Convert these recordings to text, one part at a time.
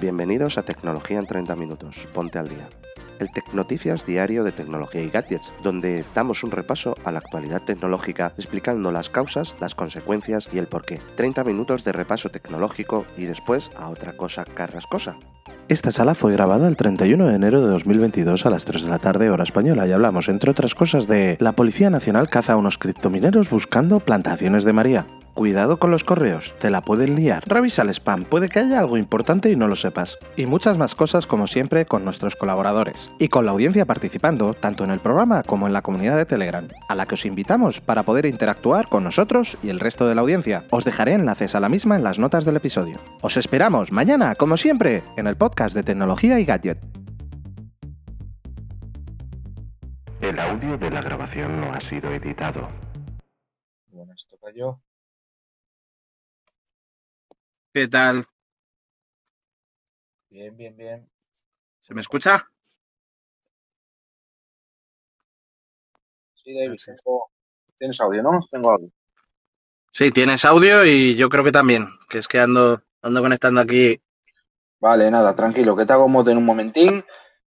Bienvenidos a Tecnología en 30 Minutos. Ponte al día. El Tecnoticias diario de tecnología y gadgets, donde damos un repaso a la actualidad tecnológica explicando las causas, las consecuencias y el porqué. 30 minutos de repaso tecnológico y después a otra cosa carrascosa. Esta sala fue grabada el 31 de enero de 2022 a las 3 de la tarde hora española y hablamos, entre otras cosas, de la Policía Nacional caza a unos criptomineros buscando plantaciones de María. Cuidado con los correos, te la pueden liar. Revisa el spam, puede que haya algo importante y no lo sepas. Y muchas más cosas como siempre con nuestros colaboradores. Y con la audiencia participando tanto en el programa como en la comunidad de Telegram, a la que os invitamos para poder interactuar con nosotros y el resto de la audiencia. Os dejaré enlaces a la misma en las notas del episodio. Os esperamos mañana, como siempre, en el podcast de tecnología y gadget. El audio de la grabación no ha sido editado. Bueno, esto cayó. ¿Qué tal? Bien, bien, bien. ¿Se me escucha? Sí, David, tengo... ¿Tienes audio, no? Tengo audio. Sí, tienes audio y yo creo que también, que es que ando, ando conectando aquí. Vale, nada, tranquilo, que te hago moto en un momentín.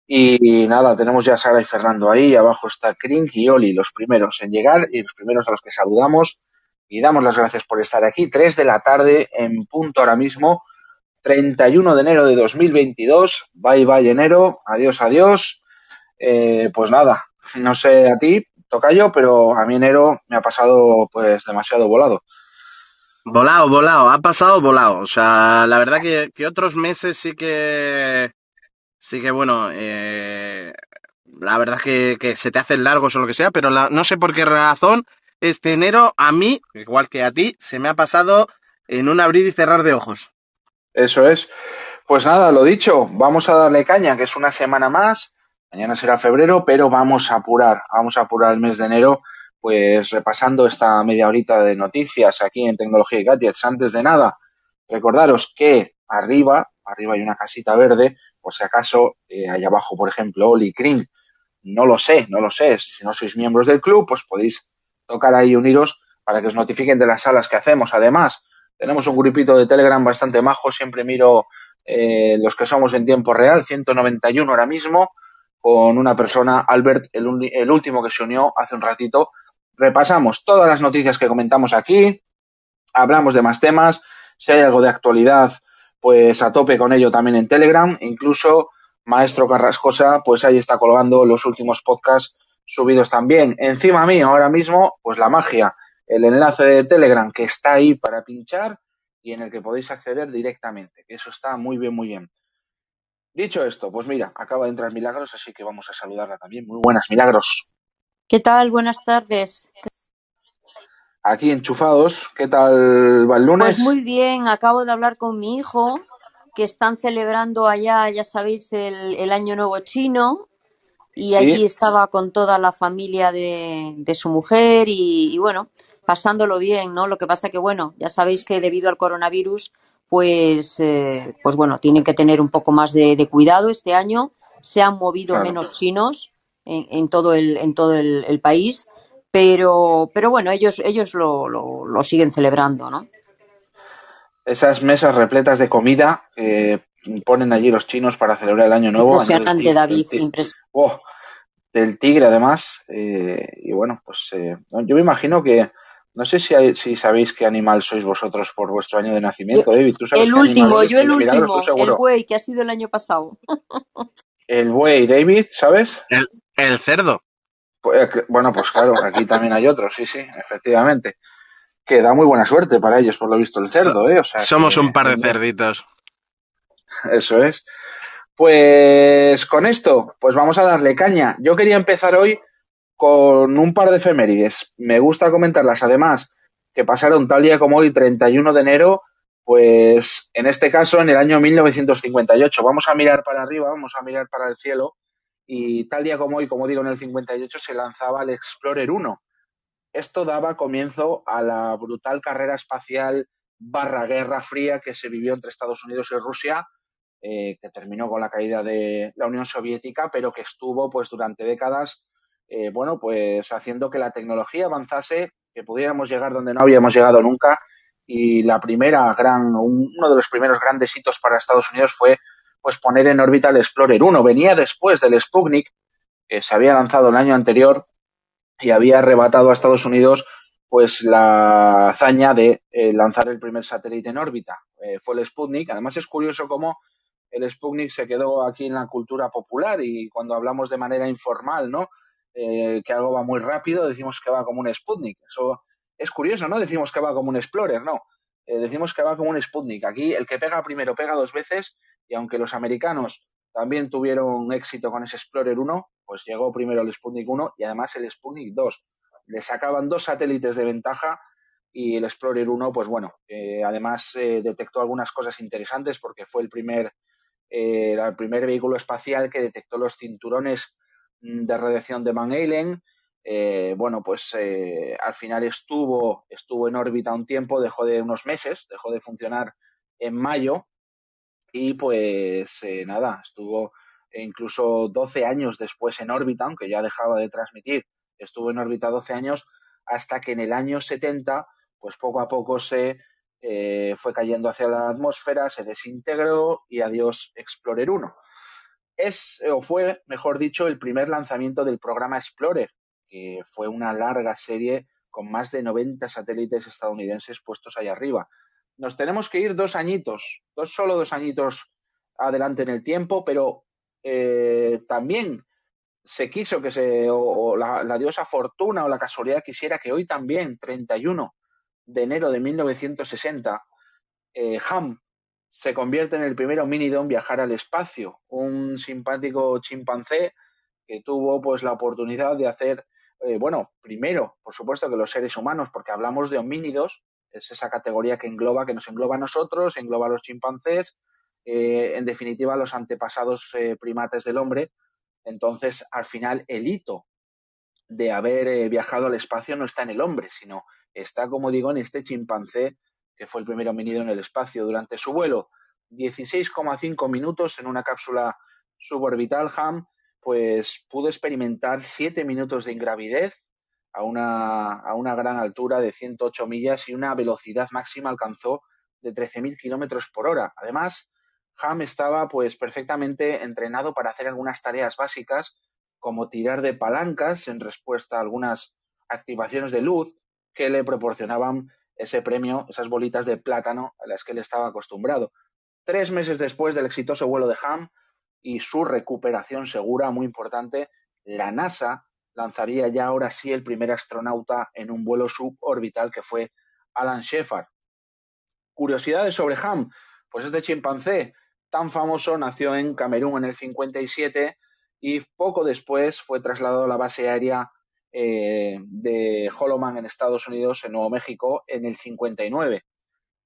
Y nada, tenemos ya a Sara y Fernando ahí. Abajo está Krink y Oli, los primeros en llegar y los primeros a los que saludamos. Y damos las gracias por estar aquí. 3 de la tarde en punto ahora mismo. 31 de enero de 2022. Bye, bye, enero. Adiós, adiós. Eh, pues nada, no sé a ti, toca yo, pero a mí enero me ha pasado pues demasiado volado. Volado, volado, ha pasado volado. O sea, la verdad que, que otros meses sí que, sí que bueno, eh, la verdad que, que se te hacen largos o lo que sea, pero la- no sé por qué razón este enero a mí, igual que a ti, se me ha pasado en un abrir y cerrar de ojos. Eso es. Pues nada, lo dicho, vamos a darle caña, que es una semana más. Mañana será febrero, pero vamos a apurar, vamos a apurar el mes de enero, pues repasando esta media horita de noticias aquí en Tecnología y Gadgets. Antes de nada, recordaros que arriba, arriba hay una casita verde, por si acaso, eh, ahí abajo, por ejemplo, Oli Kring, no lo sé, no lo sé. Si no sois miembros del club, pues podéis tocar ahí uniros para que os notifiquen de las salas que hacemos. Además, tenemos un grupito de Telegram bastante majo, siempre miro eh, los que somos en tiempo real, 191 ahora mismo, con una persona, Albert, el, el último que se unió hace un ratito. Repasamos todas las noticias que comentamos aquí, hablamos de más temas, si hay algo de actualidad, pues a tope con ello también en Telegram, incluso Maestro Carrascosa, pues ahí está colgando los últimos podcasts subidos también. Encima mío ahora mismo, pues la magia, el enlace de Telegram que está ahí para pinchar y en el que podéis acceder directamente, eso está muy bien, muy bien. Dicho esto, pues mira, acaba de entrar Milagros, así que vamos a saludarla también. Muy buenas, Milagros. ¿Qué tal? Buenas tardes. Aquí enchufados, ¿qué tal va el lunes? Pues muy bien, acabo de hablar con mi hijo, que están celebrando allá, ya sabéis, el, el Año Nuevo Chino, y allí estaba con toda la familia de, de su mujer y, y bueno, pasándolo bien, ¿no? Lo que pasa que, bueno, ya sabéis que debido al coronavirus, pues, eh, pues bueno, tienen que tener un poco más de, de cuidado este año. Se han movido Claro. menos chinos en, en todo el, en todo el, el país, pero, pero bueno, ellos, ellos lo, lo, lo siguen celebrando, ¿no? Esas mesas repletas de comida que ponen allí los chinos para celebrar el Año Nuevo. Impresionante, David, impresionante. Oh, del tigre además. eh, y bueno, pues eh, yo me imagino que, no sé si, hay- si sabéis qué animal sois vosotros por vuestro año de nacimiento, David. ¿Tú sabes El qué último, yo el último, el buey, que ha sido el año pasado. El buey, David, ¿sabes? El cerdo. Pues, eh, bueno, pues claro, aquí también hay otros, sí, sí, efectivamente. Que da muy buena suerte para ellos, por lo visto, el cerdo, ¿eh? O sea, Somos que- un par de cerditos. Eso es. Pues con esto, pues vamos a darle caña. Yo quería empezar hoy con un par de efemérides. Me gusta comentarlas, además, que pasaron tal día como hoy, 31 de enero, pues en este caso en el año 1958. Vamos a mirar para arriba, vamos a mirar para el cielo y tal día como hoy, como digo, en el 58 se lanzaba el Explorer 1. Esto daba comienzo a la brutal carrera espacial barra guerra fría que se vivió entre Estados Unidos y Rusia, eh, que terminó con la caída de la Unión Soviética, pero que estuvo pues durante décadas, eh, bueno, pues haciendo que la tecnología avanzase, que pudiéramos llegar donde no habíamos llegado nunca. Y la primera gran, un- uno de los primeros grandes hitos para Estados Unidos fue pues poner en órbita el Explorer 1. Venía después del Sputnik, que se había lanzado el año anterior y había arrebatado a Estados Unidos pues la hazaña de eh, lanzar el primer satélite en órbita. Eh, fue el Sputnik. Además es curioso cómo el Sputnik se quedó aquí en la cultura popular y cuando hablamos de manera informal, ¿no? Eh, que algo va muy rápido, decimos que va como un Sputnik. Eso es curioso, ¿no? Decimos que va como un Explorer, no. decimos que va como un Sputnik. Aquí el que pega primero pega dos veces y aunque los americanos también tuvieron éxito con ese Explorer 1, pues llegó primero el Sputnik 1 y además el Sputnik 2 le sacaban dos satélites de ventaja y el Explorer 1, pues bueno, eh, además eh, detectó algunas cosas interesantes porque fue el primer, eh, el primer vehículo espacial que detectó los cinturones mm, de radiación de Van Allen. bueno, pues al final estuvo, estuvo en órbita un tiempo, dejó de unos meses, dejó de funcionar en mayo y pues nada, estuvo incluso 12 años después en órbita, aunque ya dejaba de transmitir estuvo en órbita 12 años hasta que en el año 70, pues poco a poco se eh, fue cayendo hacia la atmósfera, se desintegró y adiós Explorer 1. Es, o fue, mejor dicho, el primer lanzamiento del programa Explorer, que fue una larga serie con más de 90 satélites estadounidenses puestos ahí arriba. Nos tenemos que ir dos añitos, dos solo dos añitos adelante en el tiempo, pero eh, también se quiso que se, o, la, diosa fortuna o la casualidad quisiera que hoy también, 31 de enero de 1960, eh, Ham se convierte en el primero homínido en viajar al espacio, un simpático chimpancé que tuvo pues la oportunidad de hacer, eh, bueno, primero, por supuesto que los seres humanos, porque hablamos de homínidos, es esa categoría que engloba, que nos engloba a nosotros, engloba a los chimpancés, eh, en definitiva los antepasados primates del hombre, entonces, al final, el hito de haber eh, viajado al espacio no está en el hombre, sino está, como digo, en este chimpancé que fue el primer homínido en el espacio. Durante su vuelo, 16,5 minutos en una cápsula suborbital, Ham pues pudo experimentar 7 minutos de ingravidez a una, a una gran altura de 108 millas y una velocidad máxima alcanzó de 13.000 kilómetros por hora. Además, Ham estaba pues perfectamente entrenado para hacer algunas tareas básicas como tirar de palancas en respuesta a algunas activaciones de luz que le proporcionaban ese premio, esas bolitas de plátano a las que él estaba acostumbrado. Tres meses después del exitoso vuelo de Ham y su recuperación segura, muy importante, la NASA lanzaría ya ahora sí el primer astronauta en un vuelo suborbital que fue Alan Shepard. Curiosidades sobre Ham. Pues este chimpancé tan famoso nació en Camerún en el 57 y poco después fue trasladado a la base aérea eh, de Holloman en Estados Unidos, en Nuevo México, en el 59.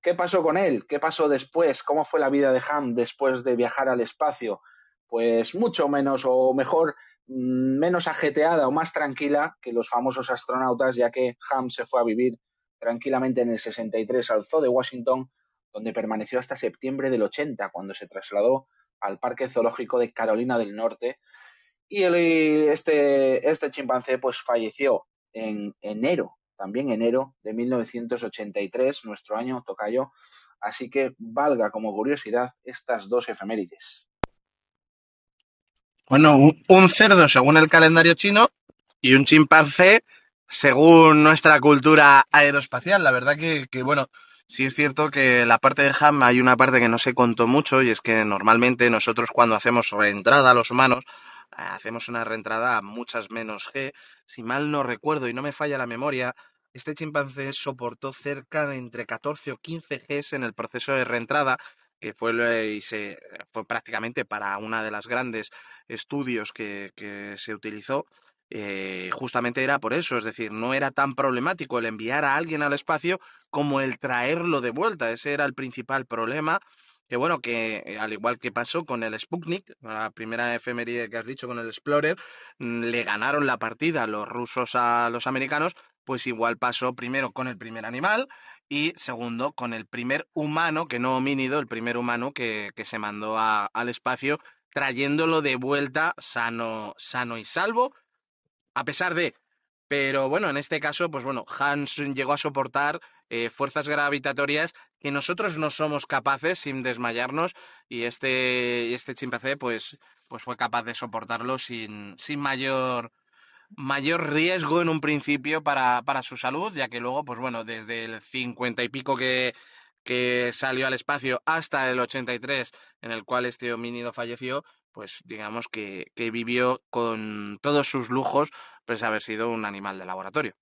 ¿Qué pasó con él? ¿Qué pasó después? ¿Cómo fue la vida de Ham después de viajar al espacio? Pues mucho menos o mejor, mm, menos ajeteada o más tranquila que los famosos astronautas, ya que Ham se fue a vivir tranquilamente en el 63 al Zoo de Washington donde permaneció hasta septiembre del 80, cuando se trasladó al Parque Zoológico de Carolina del Norte. Y este, este chimpancé pues falleció en enero, también enero de 1983, nuestro año tocayo. Así que valga como curiosidad estas dos efemérides. Bueno, un cerdo según el calendario chino y un chimpancé según nuestra cultura aeroespacial. La verdad que, que bueno, Sí es cierto que la parte de Ham hay una parte que no se contó mucho y es que normalmente nosotros cuando hacemos reentrada a los humanos hacemos una reentrada a muchas menos G. Si mal no recuerdo y no me falla la memoria, este chimpancé soportó cerca de entre 14 o 15 Gs en el proceso de reentrada, que fue, y se, fue prácticamente para una de las grandes estudios que, que se utilizó. Eh, justamente era por eso, es decir, no era tan problemático el enviar a alguien al espacio como el traerlo de vuelta. Ese era el principal problema. Que bueno, que eh, al igual que pasó con el Sputnik, la primera efeméride que has dicho con el Explorer, mm, le ganaron la partida los rusos a los americanos, pues igual pasó primero con el primer animal y segundo con el primer humano, que no homínido, el primer humano que, que se mandó al espacio, trayéndolo de vuelta sano, sano y salvo a pesar de. Pero bueno, en este caso, pues bueno, Hans llegó a soportar eh, fuerzas gravitatorias que nosotros no somos capaces sin desmayarnos y este, este chimpancé pues, pues fue capaz de soportarlo sin, sin mayor, mayor riesgo en un principio para, para su salud, ya que luego, pues bueno, desde el 50 y pico que, que salió al espacio hasta el 83 en el cual este homínido falleció, pues digamos que, que vivió con todos sus lujos, pues haber sido un animal de laboratorio.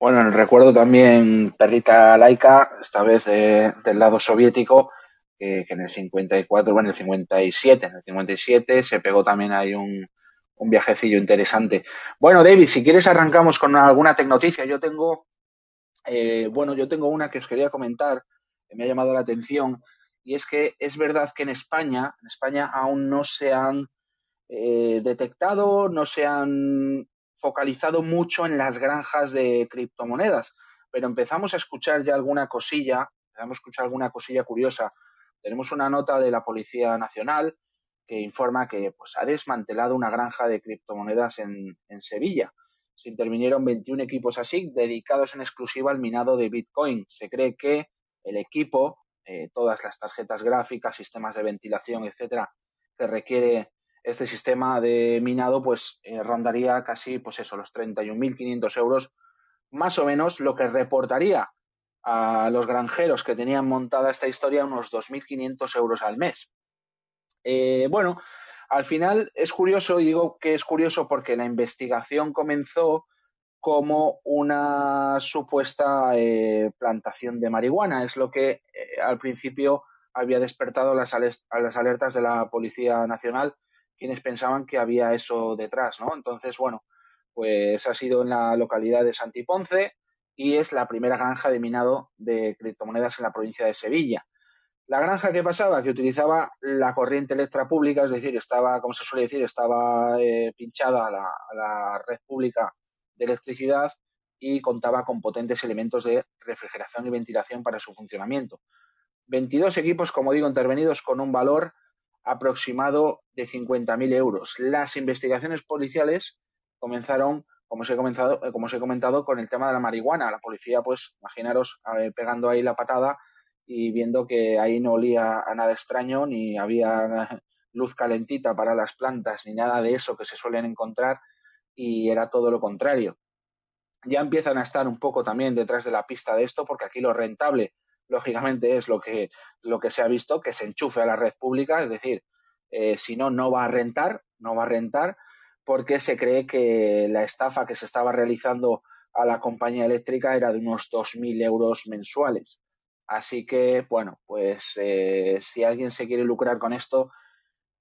Bueno, recuerdo también perrita laica, esta vez de- del lado soviético, que, en el 54, bueno, en el 57, en el 57 se pegó también ahí un, un viajecillo interesante. Bueno, David, si quieres arrancamos con alguna tecnoticia. Yo tengo, eh, bueno, yo tengo una que os quería comentar, que me ha llamado la atención, y es que es verdad que en España, en España aún no se han eh, detectado, no se han focalizado mucho en las granjas de criptomonedas, pero empezamos a escuchar ya alguna cosilla, empezamos a escuchar alguna cosilla curiosa. Tenemos una nota de la Policía Nacional que informa que pues, ha desmantelado una granja de criptomonedas en, Sevilla. Se intervinieron 21 equipos así dedicados en exclusiva al minado de Bitcoin. Se cree que el equipo, eh, todas las tarjetas gráficas, sistemas de ventilación, etcétera, que requiere este sistema de minado, pues eh, rondaría casi, pues eso, los 31.500 euros, más o menos lo que reportaría a los granjeros que tenían montada esta historia unos 2.500 euros al mes. Eh, bueno, al final es curioso, y digo que es curioso porque la investigación comenzó como una supuesta eh, plantación de marihuana. Es lo que eh, al principio había despertado las, las alertas de la Policía Nacional, quienes pensaban que había eso detrás, ¿no? Entonces, bueno, pues ha sido en la localidad de Santiponce y es la primera granja de minado de criptomonedas en la provincia de Sevilla. La granja que pasaba, que utilizaba la corriente eléctrica pública, es decir, estaba, como se suele decir, estaba eh, pinchada a la, a la red pública de electricidad y contaba con potentes elementos de refrigeración y ventilación para su funcionamiento. 22 equipos, como digo, intervenidos con un valor aproximado de 50.000 euros. Las investigaciones policiales comenzaron, como os, he comenzado, como os he comentado, con el tema de la marihuana. La policía, pues, imaginaros, eh, pegando ahí la patada y viendo que ahí no olía a nada extraño, ni había luz calentita para las plantas, ni nada de eso que se suelen encontrar, y era todo lo contrario. Ya empiezan a estar un poco también detrás de la pista de esto, porque aquí lo rentable, lógicamente, es lo que, lo que se ha visto, que se enchufe a la red pública, es decir, eh, si no, no va a rentar, no va a rentar, porque se cree que la estafa que se estaba realizando a la compañía eléctrica era de unos 2.000 euros mensuales. Así que, bueno, pues eh, si alguien se quiere lucrar con esto,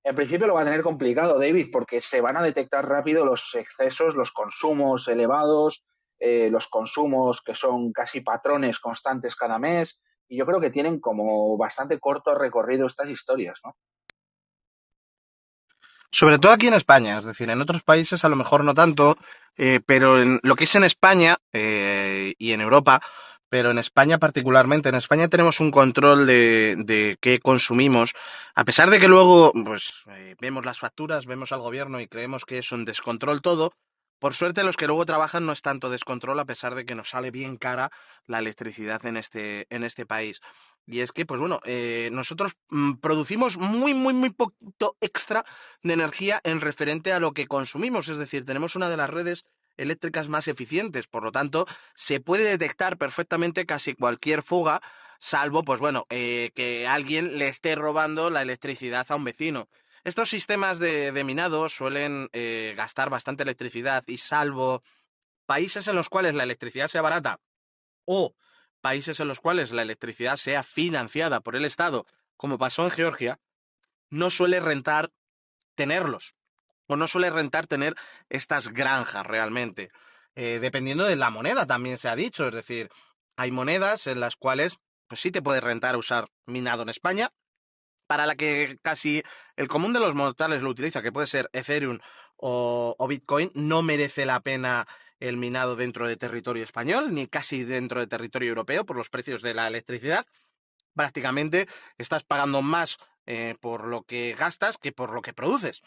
en principio lo va a tener complicado, David, porque se van a detectar rápido los excesos, los consumos elevados, eh, los consumos que son casi patrones constantes cada mes, y yo creo que tienen como bastante corto recorrido estas historias, ¿no? Sobre todo aquí en España, es decir, en otros países a lo mejor no tanto, eh, pero en lo que es en España eh, y en Europa, pero en España particularmente, en España tenemos un control de, qué consumimos, a pesar de que luego pues eh, vemos las facturas, vemos al gobierno y creemos que es un descontrol todo, por suerte los que luego trabajan no es tanto descontrol a pesar de que nos sale bien cara la electricidad en este, en este país. Y es que, pues bueno, eh, nosotros mm, producimos muy, muy, muy poquito extra de energía en referente a lo que consumimos. Es decir, tenemos una de las redes eléctricas más eficientes. Por lo tanto, se puede detectar perfectamente casi cualquier fuga, salvo, pues bueno, eh, que alguien le esté robando la electricidad a un vecino. Estos sistemas de, minado suelen eh, gastar bastante electricidad y salvo países en los cuales la electricidad sea barata o países en los cuales la electricidad sea financiada por el Estado, como pasó en Georgia, no suele rentar tenerlos o no suele rentar tener estas granjas realmente. Eh, dependiendo de la moneda también se ha dicho, es decir, hay monedas en las cuales pues sí te puede rentar usar minado en España, para la que casi el común de los mortales lo utiliza, que puede ser Ethereum o, Bitcoin, no merece la pena el minado dentro de territorio español, ni casi dentro de territorio europeo por los precios de la electricidad. Prácticamente estás pagando más eh, por lo que gastas que por lo que produces.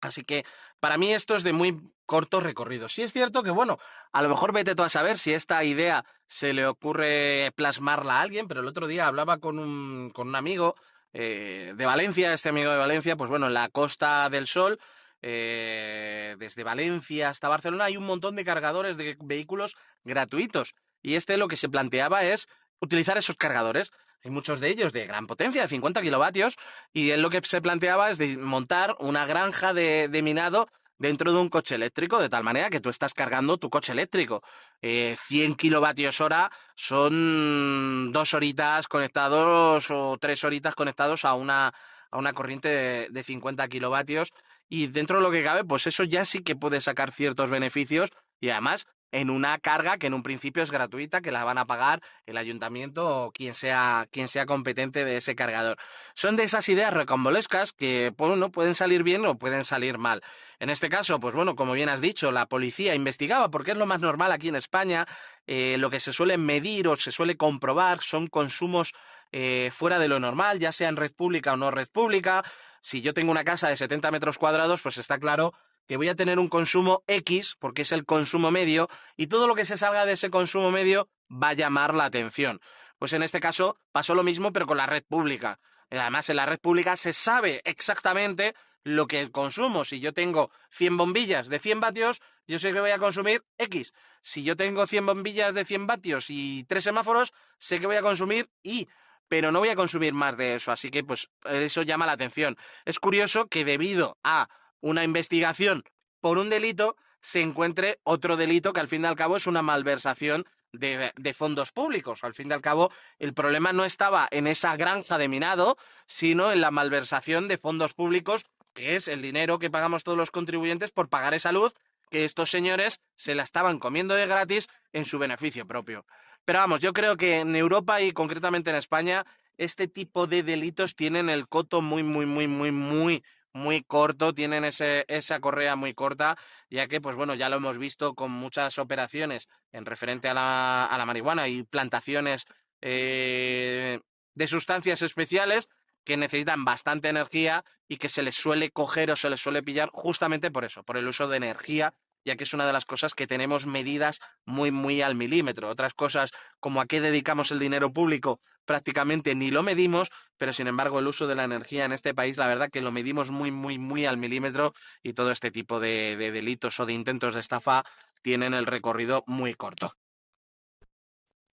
Así que para mí esto es de muy corto recorrido. Sí es cierto que, bueno, a lo mejor vete tú a saber si esta idea se le ocurre plasmarla a alguien, pero el otro día hablaba con un, con un amigo eh, de Valencia, este amigo de Valencia, pues bueno, en la Costa del Sol, eh, desde Valencia hasta Barcelona, hay un montón de cargadores de vehículos gratuitos. Y este lo que se planteaba es utilizar esos cargadores. Hay muchos de ellos de gran potencia, de 50 kilovatios, y él lo que se planteaba es de montar una granja de, minado dentro de un coche eléctrico, de tal manera que tú estás cargando tu coche eléctrico. 100 eh, kilovatios hora son dos horitas conectados o tres horitas conectados a una, a una corriente de, de 50 kilovatios. Y dentro de lo que cabe, pues eso ya sí que puede sacar ciertos beneficios y además en una carga que en un principio es gratuita, que la van a pagar el ayuntamiento o quien sea, quien sea competente de ese cargador. Son de esas ideas recombolescas que pueden salir bien o pueden salir mal. En este caso, pues bueno, como bien has dicho, la policía investigaba, porque es lo más normal aquí en España, eh, lo que se suele medir o se suele comprobar son consumos eh, fuera de lo normal, ya sea en red pública o no red pública. Si yo tengo una casa de 70 metros cuadrados, pues está claro que voy a tener un consumo X, porque es el consumo medio, y todo lo que se salga de ese consumo medio va a llamar la atención. Pues en este caso pasó lo mismo, pero con la red pública. Además, en la red pública se sabe exactamente lo que el consumo. Si yo tengo 100 bombillas de 100 vatios, yo sé que voy a consumir X. Si yo tengo 100 bombillas de 100 vatios y tres semáforos, sé que voy a consumir Y pero no voy a consumir más de eso, así que pues eso llama la atención. Es curioso que debido a una investigación por un delito, se encuentre otro delito que al fin y al cabo es una malversación de, fondos públicos. Al fin y al cabo, el problema no estaba en esa granja de minado, sino en la malversación de fondos públicos, que es el dinero que pagamos todos los contribuyentes por pagar esa luz que estos señores se la estaban comiendo de gratis en su beneficio propio. Pero vamos, yo creo que en Europa y concretamente en España, este tipo de delitos tienen el coto muy, muy, muy, muy, muy, muy corto, tienen ese, esa correa muy corta, ya que, pues bueno, ya lo hemos visto con muchas operaciones en referente a la, a la marihuana y plantaciones eh, de sustancias especiales que necesitan bastante energía y que se les suele coger o se les suele pillar justamente por eso, por el uso de energía ya que es una de las cosas que tenemos medidas muy, muy al milímetro. Otras cosas, como a qué dedicamos el dinero público, prácticamente ni lo medimos, pero sin embargo el uso de la energía en este país, la verdad que lo medimos muy, muy, muy al milímetro y todo este tipo de, delitos o de intentos de estafa tienen el recorrido muy corto.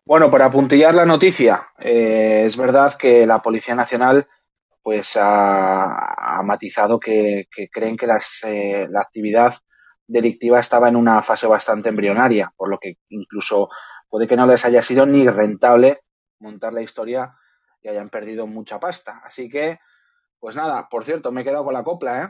Bueno, para apuntillar la noticia, eh, es verdad que la Policía Nacional pues ha, matizado que, creen que eh, la actividad delictiva estaba en una fase bastante embrionaria, por lo que incluso puede que no les haya sido ni rentable montar la historia y hayan perdido mucha pasta. Así que, pues nada, por cierto, me he quedado con la copla, ¿eh?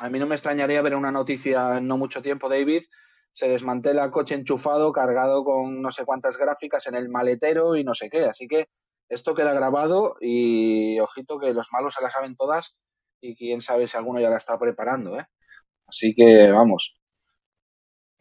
A mí no me extrañaría ver una noticia en no mucho tiempo, David. Se desmantela el coche enchufado, cargado con no sé cuántas gráficas en el maletero y no sé qué. Así que esto queda grabado y ojito que los malos se la saben todas y quién sabe si alguno ya la está preparando, ¿eh? Así que vamos.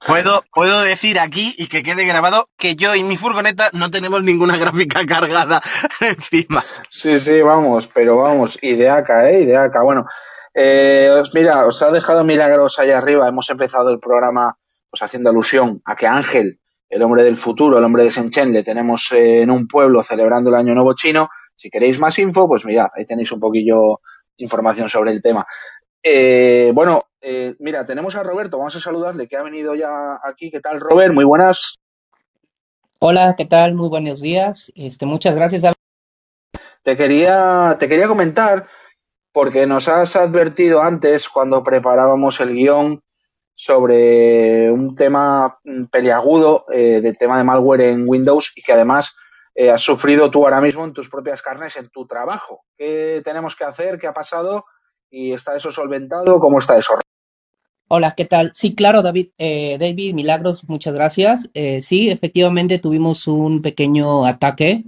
Puedo, puedo decir aquí y que quede grabado que yo y mi furgoneta no tenemos ninguna gráfica cargada encima. Sí, sí, vamos, pero vamos, ideaca, ¿eh? Ideaca. Bueno, eh, mira, os ha dejado milagros ahí arriba. Hemos empezado el programa pues haciendo alusión a que Ángel, el hombre del futuro, el hombre de Senchen, le tenemos en un pueblo celebrando el Año Nuevo Chino. Si queréis más info, pues mirad, ahí tenéis un poquillo información sobre el tema. Eh, bueno, eh, mira, tenemos a Roberto, vamos a saludarle, que ha venido ya aquí. ¿Qué tal, Robert? Muy buenas. Hola, ¿qué tal? Muy buenos días. Este, muchas gracias. Te quería, te quería comentar, porque nos has advertido antes, cuando preparábamos el guion, sobre un tema peliagudo eh, del tema de malware en Windows y que además has sufrido tú ahora mismo en tus propias carnes en tu trabajo. ¿Qué tenemos que hacer? ¿Qué ha pasado? ¿Y está eso solventado? ¿Cómo está eso? Hola, ¿qué tal? Sí, claro, David. Eh, David, Milagros, muchas gracias. Eh, sí, efectivamente tuvimos un pequeño ataque.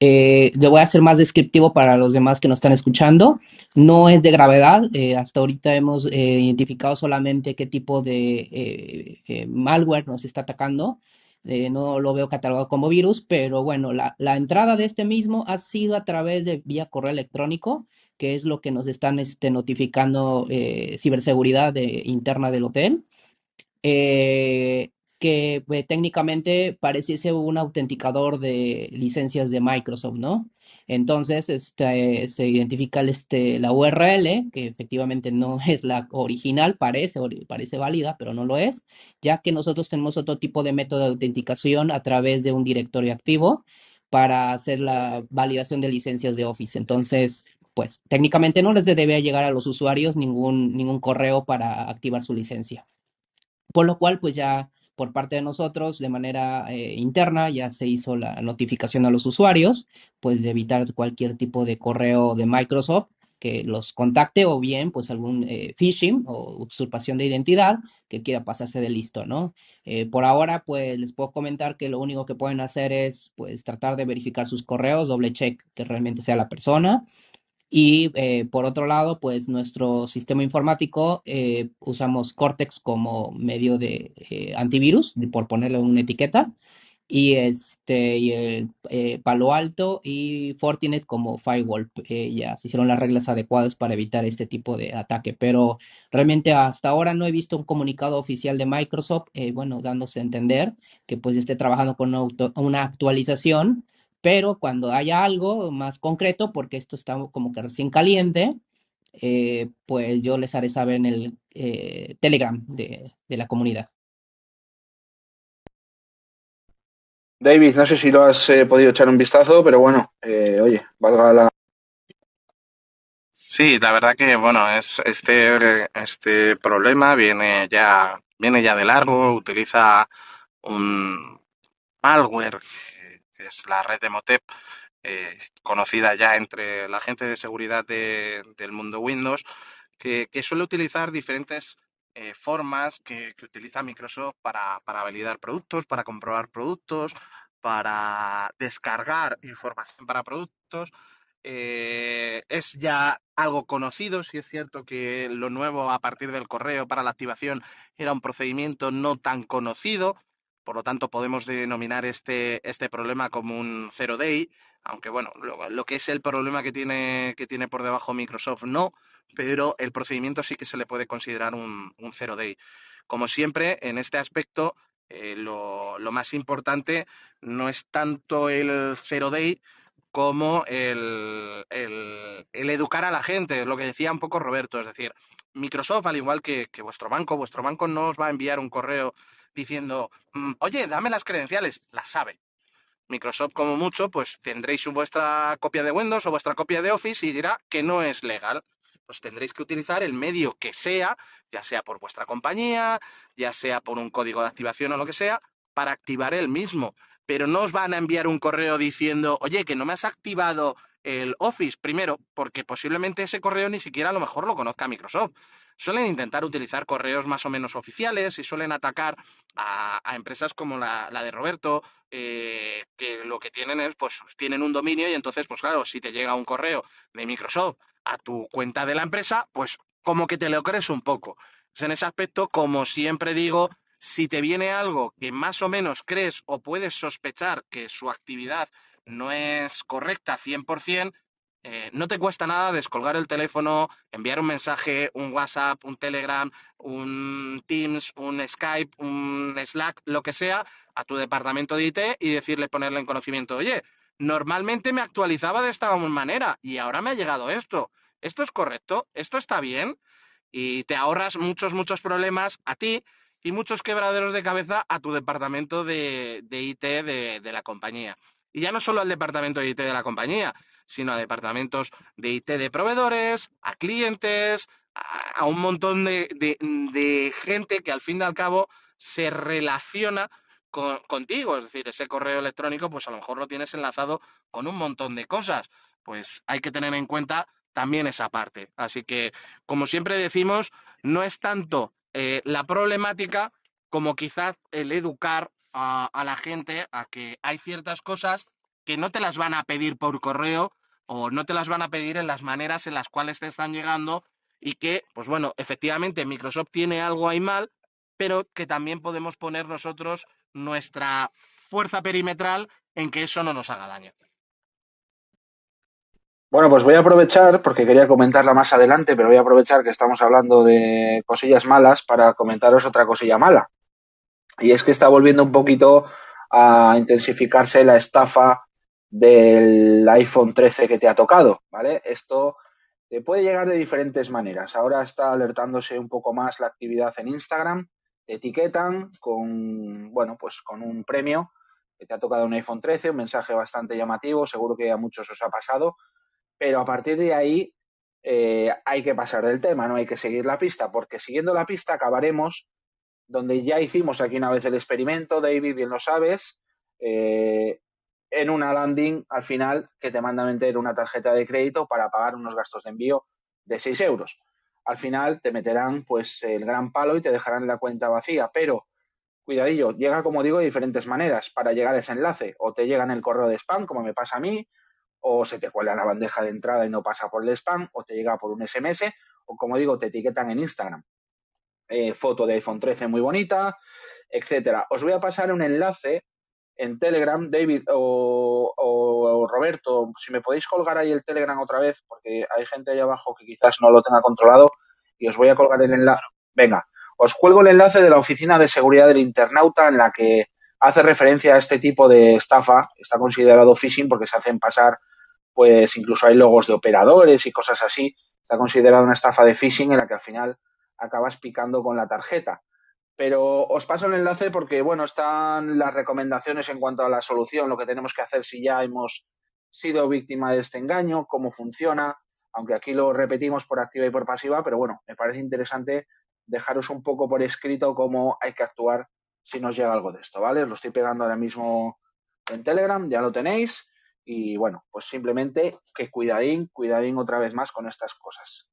Eh, le voy a hacer más descriptivo para los demás que nos están escuchando. No es de gravedad. hasta ahorita hemos identificado solamente qué tipo de malware nos está atacando. no lo veo catalogado como virus, pero bueno, la, la entrada de este mismo ha sido a través de vía correo electrónico que es lo que nos están este, notificando eh, ciberseguridad de, interna del hotel, eh, que pues, técnicamente pareciese un autenticador de licencias de Microsoft, ¿no? Entonces, este, se identifica este, la URL, que efectivamente no es la original, parece, parece válida, pero no lo es, ya que nosotros tenemos otro tipo de método de autenticación a través de un directorio activo para hacer la validación de licencias de Office. Entonces, pues técnicamente no les debe llegar a los usuarios ningún, ningún correo para activar su licencia. Por lo cual, pues ya por parte de nosotros, de manera eh, interna, ya se hizo la notificación a los usuarios, pues de evitar cualquier tipo de correo de Microsoft que los contacte o bien pues algún eh, phishing o usurpación de identidad que quiera pasarse de listo, ¿no? Eh, por ahora pues les puedo comentar que lo único que pueden hacer es pues tratar de verificar sus correos, doble check que realmente sea la persona y eh, por otro lado pues nuestro sistema informático usamos Cortex como medio de antivirus, por ponerle una etiqueta y este y el eh, Palo Alto y Fortinet como firewall eh, ya se hicieron las reglas adecuadas para evitar este tipo de ataque. Pero realmente hasta ahora no he visto un comunicado oficial de Microsoft eh, bueno dándose a entender que pues esté trabajando con una, actualización pero cuando haya algo más concreto porque esto está como que recién caliente pues yo les haré saber en el Telegram de la comunidad David, no sé si lo has eh, podido echar un vistazo, pero bueno, eh, oye, valga la. Sí, la verdad que bueno, es este este problema viene ya viene ya de largo, utiliza un malware que es la red de Motep, eh, conocida ya entre la gente de seguridad del mundo Windows, que, suele utilizar diferentes formas que, utiliza Microsoft para, para validar productos, para comprobar productos, para descargar información para productos. Eh, es ya algo conocido, si es cierto que lo nuevo a partir del correo para la activación era un procedimiento no tan conocido, por lo tanto podemos denominar este, este problema como un zero day, aunque bueno, lo, que es el problema que tiene, que tiene por debajo Microsoft no, pero el procedimiento sí que se le puede considerar un, un zero day. Como siempre, en este aspecto, eh, lo, más importante no es tanto el zero day como el, educar a la gente, lo que decía un poco Roberto, es decir, Microsoft, al igual que, vuestro banco, vuestro banco no os va a enviar un correo diciendo, mm, oye, dame las credenciales, las sabe. Microsoft, como mucho, pues tendréis vuestra copia de Windows o vuestra copia de Office y dirá que no es legal pues tendréis que utilizar el medio que sea, ya sea por vuestra compañía, ya sea por un código de activación o lo que sea, para activar el mismo. Pero no os van a enviar un correo diciendo, oye, que no me has activado el Office, primero, porque posiblemente ese correo ni siquiera a lo mejor lo conozca Microsoft. Suelen intentar utilizar correos más o menos oficiales y suelen atacar a, empresas como la, de Roberto, eh, que lo que tienen es, pues, tienen un dominio y entonces, pues claro, si te llega un correo de Microsoft a tu cuenta de la empresa, pues como que te lo crees un poco. en ese aspecto, como siempre digo, si te viene algo que más o menos crees o puedes sospechar que su actividad no es correcta 100%, eh, no te cuesta nada descolgar el teléfono, enviar un mensaje, un WhatsApp, un Telegram, un Teams, un Skype, un Slack, lo que sea, a tu departamento de IT y decirle, ponerle en conocimiento, oye, normalmente me actualizaba de esta manera y ahora me ha llegado esto. ¿Esto es correcto? ¿Esto está bien? Y te ahorras muchos, muchos problemas a ti y muchos quebraderos de cabeza a tu departamento de, IT de, la compañía. Y ya no solo al departamento de IT de la compañía, sino a departamentos de IT de proveedores, a clientes, a, un montón de, de, gente que al fin y al cabo se relaciona contigo. Es decir, ese correo electrónico, pues a lo mejor lo tienes enlazado con un montón de cosas. Pues hay que tener en cuenta también esa parte. Así que, como siempre decimos, no es tanto eh, la problemática como quizás el educar a, la gente a que hay ciertas cosas que no te las van a pedir por correo o no te las van a pedir en las maneras en las cuales te están llegando y que, pues bueno, efectivamente Microsoft tiene algo ahí mal, pero que también podemos poner nosotros nuestra fuerza perimetral en que eso no nos haga daño. Bueno, pues voy a aprovechar, porque quería comentarla más adelante, pero voy a aprovechar que estamos hablando de cosillas malas para comentaros otra cosilla mala. Y es que está volviendo un poquito a intensificarse la estafa del iPhone 13 que te ha tocado, ¿vale? Esto te puede llegar de diferentes maneras. Ahora está alertándose un poco más la actividad en Instagram, te etiquetan con, bueno, pues con un premio que te ha tocado un iPhone 13, un mensaje bastante llamativo, seguro que a muchos os ha pasado, pero a partir de ahí eh, hay que pasar del tema, no hay que seguir la pista, porque siguiendo la pista acabaremos donde ya hicimos aquí una vez el experimento, David, bien lo sabes, eh, en una landing al final que te manda a meter una tarjeta de crédito para pagar unos gastos de envío de 6 euros. Al final te meterán pues el gran palo y te dejarán la cuenta vacía, pero cuidadillo, llega como digo de diferentes maneras para llegar a ese enlace. O te llega en el correo de spam, como me pasa a mí, o se te cuela la bandeja de entrada y no pasa por el spam, o te llega por un SMS, o como digo, te etiquetan en Instagram. Eh, foto de iPhone 13 muy bonita, etcétera. Os voy a pasar un enlace en Telegram, David o, Roberto, si me podéis colgar ahí el Telegram otra vez, porque hay gente ahí abajo que quizás no lo tenga controlado, y os voy a colgar el enlace. Venga, os cuelgo el enlace de la Oficina de Seguridad del Internauta en la que hace referencia a este tipo de estafa. Está considerado phishing porque se hacen pasar, pues incluso hay logos de operadores y cosas así. Está considerado una estafa de phishing en la que al final acabas picando con la tarjeta. Pero os paso el enlace porque, bueno, están las recomendaciones en cuanto a la solución, lo que tenemos que hacer si ya hemos sido víctima de este engaño, cómo funciona, aunque aquí lo repetimos por activa y por pasiva, pero bueno, me parece interesante dejaros un poco por escrito cómo hay que actuar si nos llega algo de esto, ¿vale? Os lo estoy pegando ahora mismo en Telegram, ya lo tenéis. Y bueno, pues simplemente que cuidadín, cuidadín otra vez más con estas cosas.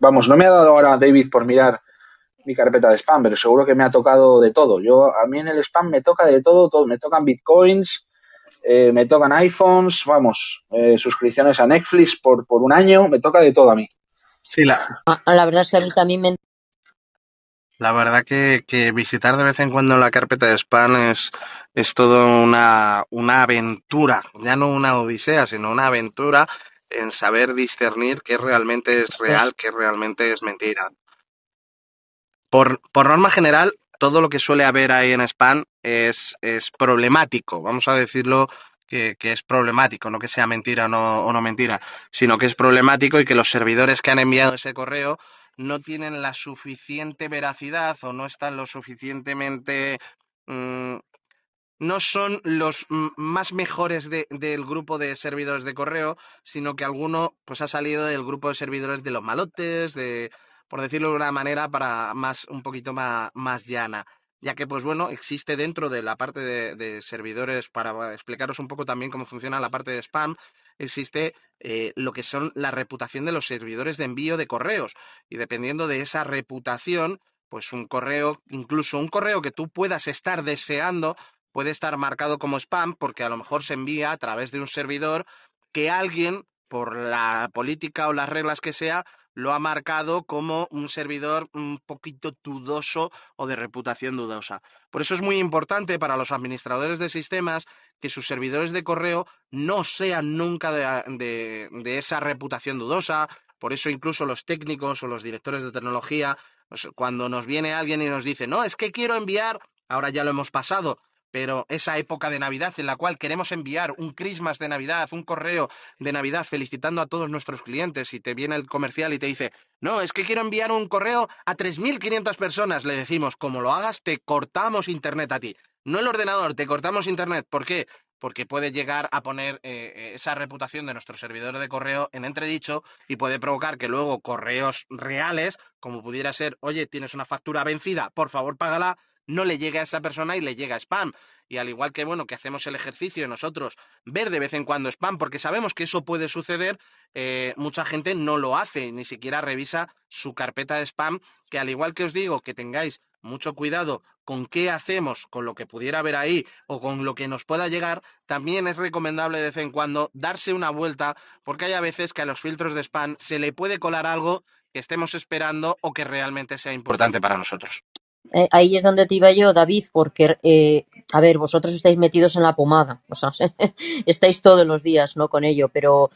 Vamos, no me ha dado ahora David por mirar mi carpeta de spam, pero seguro que me ha tocado de todo. Yo a mí en el spam me toca de todo, todo. Me tocan bitcoins, eh, me tocan iPhones, vamos, eh, suscripciones a Netflix por, por un año, me toca de todo a mí. Sí, la, Ah, La verdad es que a mí también me... la verdad que, que visitar de vez en cuando la carpeta de spam es, es todo una, una aventura, ya no una odisea, sino una aventura en saber discernir qué realmente es real, qué realmente es mentira. Por, por norma general, todo lo que suele haber ahí en spam es, es problemático, vamos a decirlo que, que es problemático, no que sea mentira o no, no mentira, sino que es problemático y que los servidores que han enviado ese correo no tienen la suficiente veracidad o no están lo suficientemente... mm, no son los más mejores de- del grupo de servidores de correo, sino que alguno pues ha salido del grupo de servidores de los malotes, de, por decirlo de una manera, para más, un poquito más, más llana. Ya que, pues bueno, existe dentro de la parte de, servidores, para explicaros un poco también cómo funciona la parte de spam, existe eh, lo que son la reputación de los servidores de envío de correos. Y dependiendo de esa reputación, pues un correo, incluso un correo que tú puedas estar deseando, puede estar marcado como spam porque a lo mejor se envía a través de un servidor que alguien, por la política o las reglas que sea, lo ha marcado como un servidor un poquito dudoso o de reputación dudosa. Por eso es muy importante para los administradores de sistemas que sus servidores de correo no sean nunca de, de esa reputación dudosa. Por eso incluso los técnicos o los directores de tecnología, pues, cuando nos viene alguien y nos dice, no, es que quiero enviar, ahora ya lo hemos pasado, pero esa época de Navidad en la cual queremos enviar un Christmas de Navidad, un correo de Navidad felicitando a todos nuestros clientes y te viene el comercial y te dice, no, es que quiero enviar un correo a 3.500 personas, le decimos, como lo hagas, te cortamos Internet a ti. No el ordenador, te cortamos Internet. ¿Por qué? Porque puede llegar a poner eh, eh, esa reputación de nuestro servidor de correo en entredicho y puede provocar que luego correos reales, como pudiera ser, oye, tienes una factura vencida, por favor págala, no le llegue a esa persona y le llega spam. Y al igual que, bueno, que hacemos el ejercicio de nosotros ver de vez en cuando spam, porque sabemos que eso puede suceder, eh, mucha gente no lo hace, ni siquiera revisa su carpeta de spam, que al igual que os digo, que tengáis mucho cuidado con qué hacemos, con lo que pudiera haber ahí o con lo que nos pueda llegar, también es recomendable de vez en cuando darse una vuelta, porque hay a veces que a los filtros de spam se le puede colar algo que estemos esperando o que realmente sea importante para nosotros. Eh, ahí es donde te iba yo, David, porque, eh, a ver, vosotros estáis metidos en la pomada, o sea, estáis todos los días, ¿no? Con ello, pero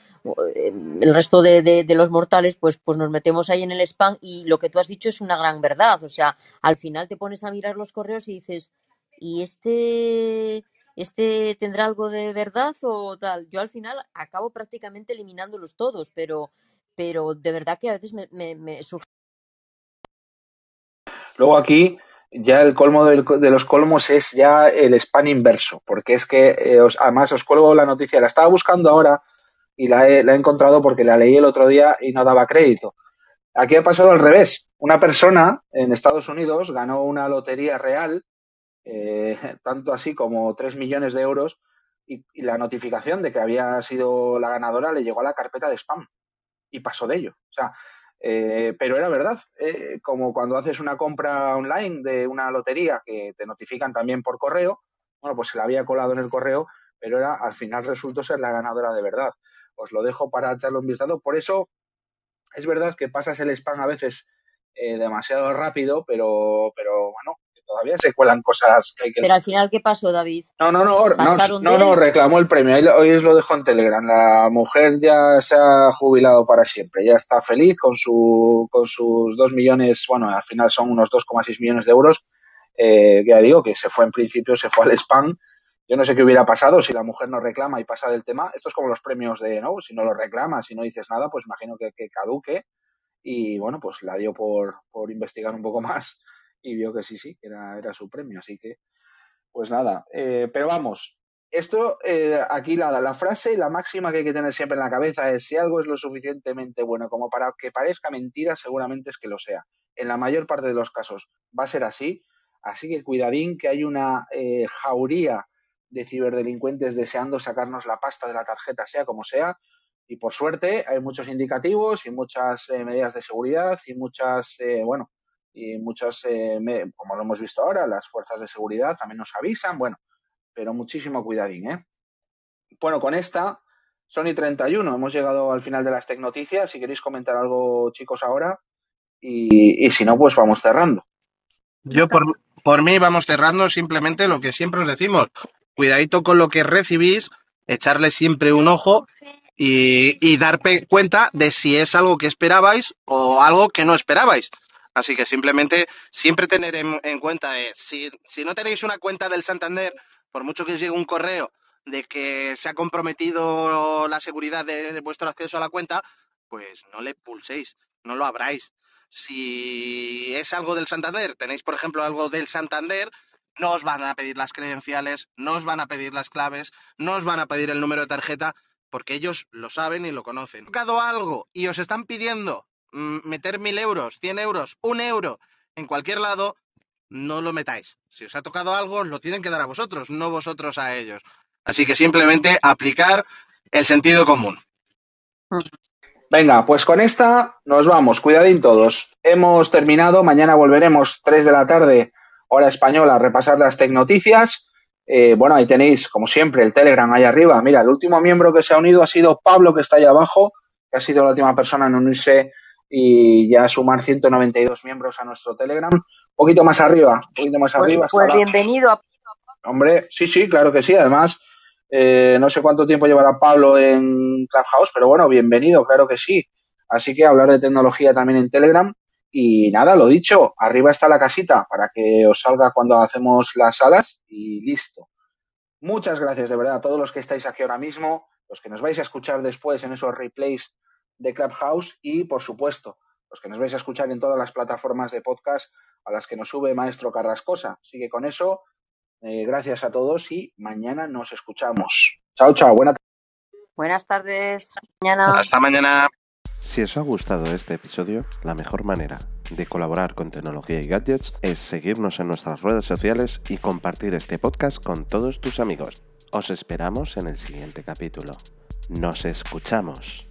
eh, el resto de, los mortales, pues, pues nos metemos ahí en el spam y lo que tú has dicho es una gran verdad, o sea, al final te pones a mirar los correos y dices, ¿y este, este tendrá algo de verdad o tal? Yo al final acabo prácticamente eliminándolos todos, pero, pero de verdad que a veces me, me, me surge Luego aquí ya el colmo de los colmos es ya el spam inverso, porque es que eh, os, además os cuelgo la noticia, la estaba buscando ahora y la he, la he, encontrado porque la leí el otro día y no daba crédito. Aquí ha pasado al revés. Una persona en Estados Unidos ganó una lotería real, eh, tanto así como 3 millones de euros, y, y, la notificación de que había sido la ganadora le llegó a la carpeta de spam y pasó de ello. O sea, eh, pero era verdad, eh, como cuando haces una compra online de una lotería que te notifican también por correo, bueno, pues se la había colado en el correo, pero era al final resultó ser la ganadora de verdad. Os lo dejo para echarle un vistazo. Por eso es verdad que pasas el spam a veces eh, demasiado rápido, pero, pero bueno, todavía se cuelan cosas que hay que... Pero al final, ¿qué pasó, David? No, no, no, no, no, no, reclamó el premio. Hoy os lo dejo en Telegram. La mujer ya se ha jubilado para siempre. Ya está feliz con, su, con sus dos millones, bueno, al final son unos 2,6 millones de euros. Eh, ya digo que se fue en principio, se fue al spam. Yo no sé qué hubiera pasado si la mujer no reclama y pasa del tema. Esto es como los premios de, ¿no? Si no lo reclamas, si no dices nada, pues imagino que, que caduque. Y bueno, pues la dio por, por investigar un poco más y vio que sí, sí, que era, era su premio. Así que, pues nada. Eh, pero vamos, esto, eh, aquí la, la frase y la máxima que hay que tener siempre en la cabeza es si algo es lo suficientemente bueno como para que parezca mentira, seguramente es que lo sea. En la mayor parte de los casos va a ser así. Así que cuidadín que hay una eh, jauría de ciberdelincuentes deseando sacarnos la pasta de la tarjeta, sea como sea. Y por suerte hay muchos indicativos y muchas eh, medidas de seguridad y muchas, eh, bueno, y muchas, eh, me, como lo hemos visto ahora, las fuerzas de seguridad también nos avisan, bueno, pero muchísimo cuidadín, ¿eh? Bueno, con esta, Sony 31, hemos llegado al final de las Tecnoticias, si queréis comentar algo, chicos, ahora, y, y si no, pues vamos cerrando. Yo por, por mí vamos cerrando simplemente lo que siempre os decimos, cuidadito con lo que recibís, echarle siempre un ojo y, y dar cuenta de si es algo que esperabais o algo que no esperabais. Así que simplemente siempre tener en, en cuenta, eh, si, si, no tenéis una cuenta del Santander, por mucho que os llegue un correo de que se ha comprometido la seguridad de, vuestro acceso a la cuenta, pues no le pulséis, no lo abráis. Si es algo del Santander, tenéis por ejemplo algo del Santander, no os van a pedir las credenciales, no os van a pedir las claves, no os van a pedir el número de tarjeta, porque ellos lo saben y lo conocen. tocado algo y os están pidiendo meter mil euros, cien euros, un euro en cualquier lado, no lo metáis. Si os ha tocado algo, lo tienen que dar a vosotros, no vosotros a ellos. Así que simplemente aplicar el sentido común. Venga, pues con esta nos vamos. Cuidadín todos. Hemos terminado. Mañana volveremos 3 de la tarde, hora española, a repasar las tecnoticias. Eh, bueno, ahí tenéis, como siempre, el Telegram ahí arriba. Mira, el último miembro que se ha unido ha sido Pablo, que está ahí abajo, que ha sido la última persona en unirse y ya sumar 192 miembros a nuestro Telegram. Un poquito más arriba, un poquito más pues, arriba. Pues bienvenido. A... Hombre, sí, sí, claro que sí. Además, eh, no sé cuánto tiempo llevará Pablo en Clubhouse, pero bueno, bienvenido, claro que sí. Así que hablar de tecnología también en Telegram. Y nada, lo dicho, arriba está la casita para que os salga cuando hacemos las salas y listo. Muchas gracias de verdad a todos los que estáis aquí ahora mismo, los que nos vais a escuchar después en esos replays de Clubhouse y, por supuesto, los que nos vais a escuchar en todas las plataformas de podcast a las que nos sube Maestro Carrascosa. Sigue con eso. Eh, gracias a todos y mañana nos escuchamos. Chao, chao. Buena Buenas tardes. Mañana. Hasta mañana. Si os ha gustado este episodio, la mejor manera de colaborar con tecnología y gadgets es seguirnos en nuestras redes sociales y compartir este podcast con todos tus amigos. Os esperamos en el siguiente capítulo. Nos escuchamos.